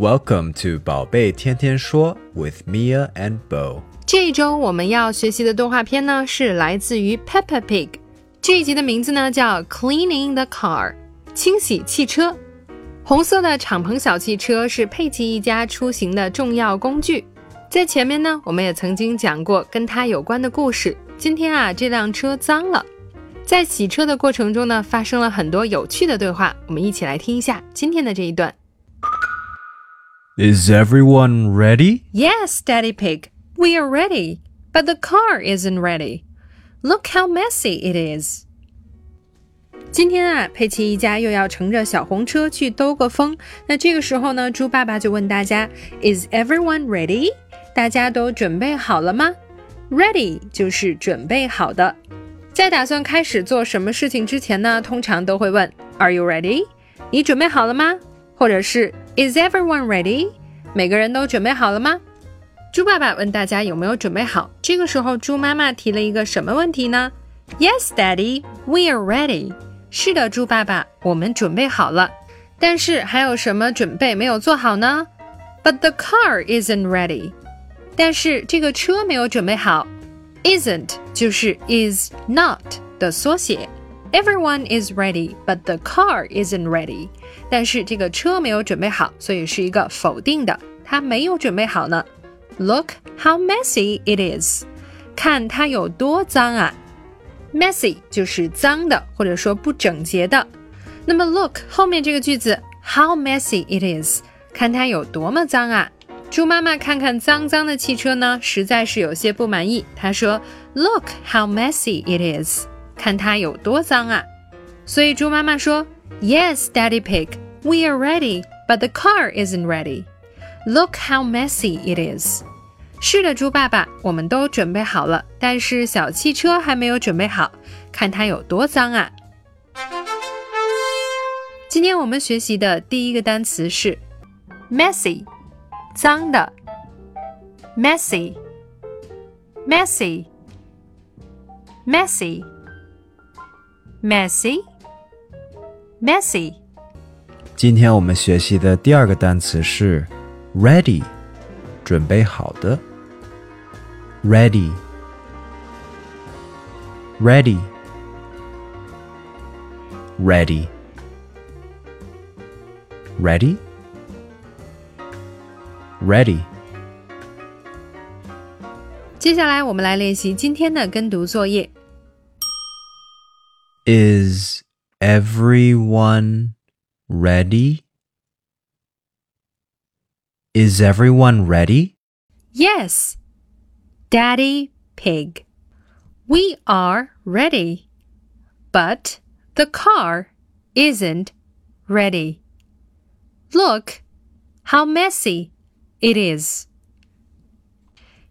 Welcome to 宝贝天天说 with Mia and Bo。这一周我们要学习的动画片呢，是来自于 Peppa Pig。这一集的名字呢叫 Cleaning the Car，清洗汽车。红色的敞篷小汽车是佩奇一家出行的重要工具。在前面呢，我们也曾经讲过跟它有关的故事。今天啊，这辆车脏了，在洗车的过程中呢，发生了很多有趣的对话。我们一起来听一下今天的这一段。Is everyone ready? Yes, Daddy Pig, we are ready, but the car isn't ready. Look how messy it is. 今天啊，佩奇一家又要乘着小红车去兜个风。那这个时候呢，猪爸爸就问大家：Is everyone ready？大家都准备好了吗？Ready 就是准备好的。在打算开始做什么事情之前呢，通常都会问：Are you ready？你准备好了吗？或者是 Is everyone ready？每个人都准备好了吗？猪爸爸问大家有没有准备好。这个时候，猪妈妈提了一个什么问题呢？Yes, Daddy, we are ready. 是的，猪爸爸，我们准备好了。但是还有什么准备没有做好呢？But the car isn't ready. 但是这个车没有准备好。Isn't 就是 is not 的缩写。Everyone is ready, but the car isn't ready. 但是这个车没有准备好，所以是一个否定的，它没有准备好呢。Look how messy it is. 看它有多脏啊！Messy 就是脏的，或者说不整洁的。那么 look 后面这个句子 how messy it is，看它有多么脏啊！猪妈妈看看脏脏的汽车呢，实在是有些不满意。她说：“Look how messy it is， 看它有多脏啊！”所以猪妈妈说：“Yes, Daddy Pig, we are ready, but the car isn't ready. Look how messy it is。”是的，猪爸爸，我们都准备好了，但是小汽车还没有准备好，看它有多脏啊！今天我们学习的第一个单词是 messy。脏的，messy, messy, messy, messy, messy。今天我们学习的第二个单词是 ready，准备好的。ready, ready, ready, ready. Ready. 接下来我们来练习今天的跟读作业。Is everyone ready? Is everyone ready? Yes, Daddy Pig. We are ready, but the car isn't ready. Look how messy it is.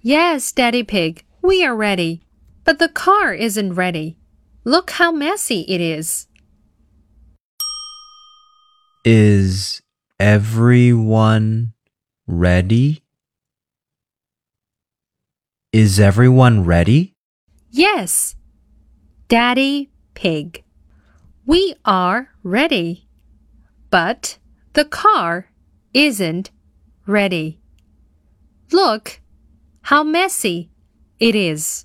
Yes, Daddy Pig, we are ready, but the car isn't ready. Look how messy it is. Is everyone ready? Is everyone ready? Yes, Daddy Pig, we are ready, but the car isn't ready. Look how messy it is.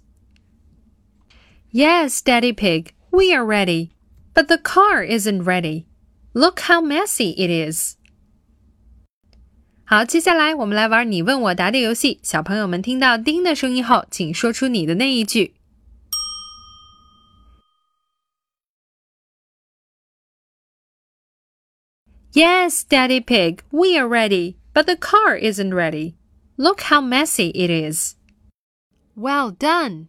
Yes, Daddy Pig, we are ready, but the car isn't ready. Look how messy it is. 好，接下来我们来玩你问我答的游戏。小朋友们听到叮的声音后，请说出你的那一句。Yes, Daddy Pig, we are ready, but the car isn't ready. Look how messy it is. Well done.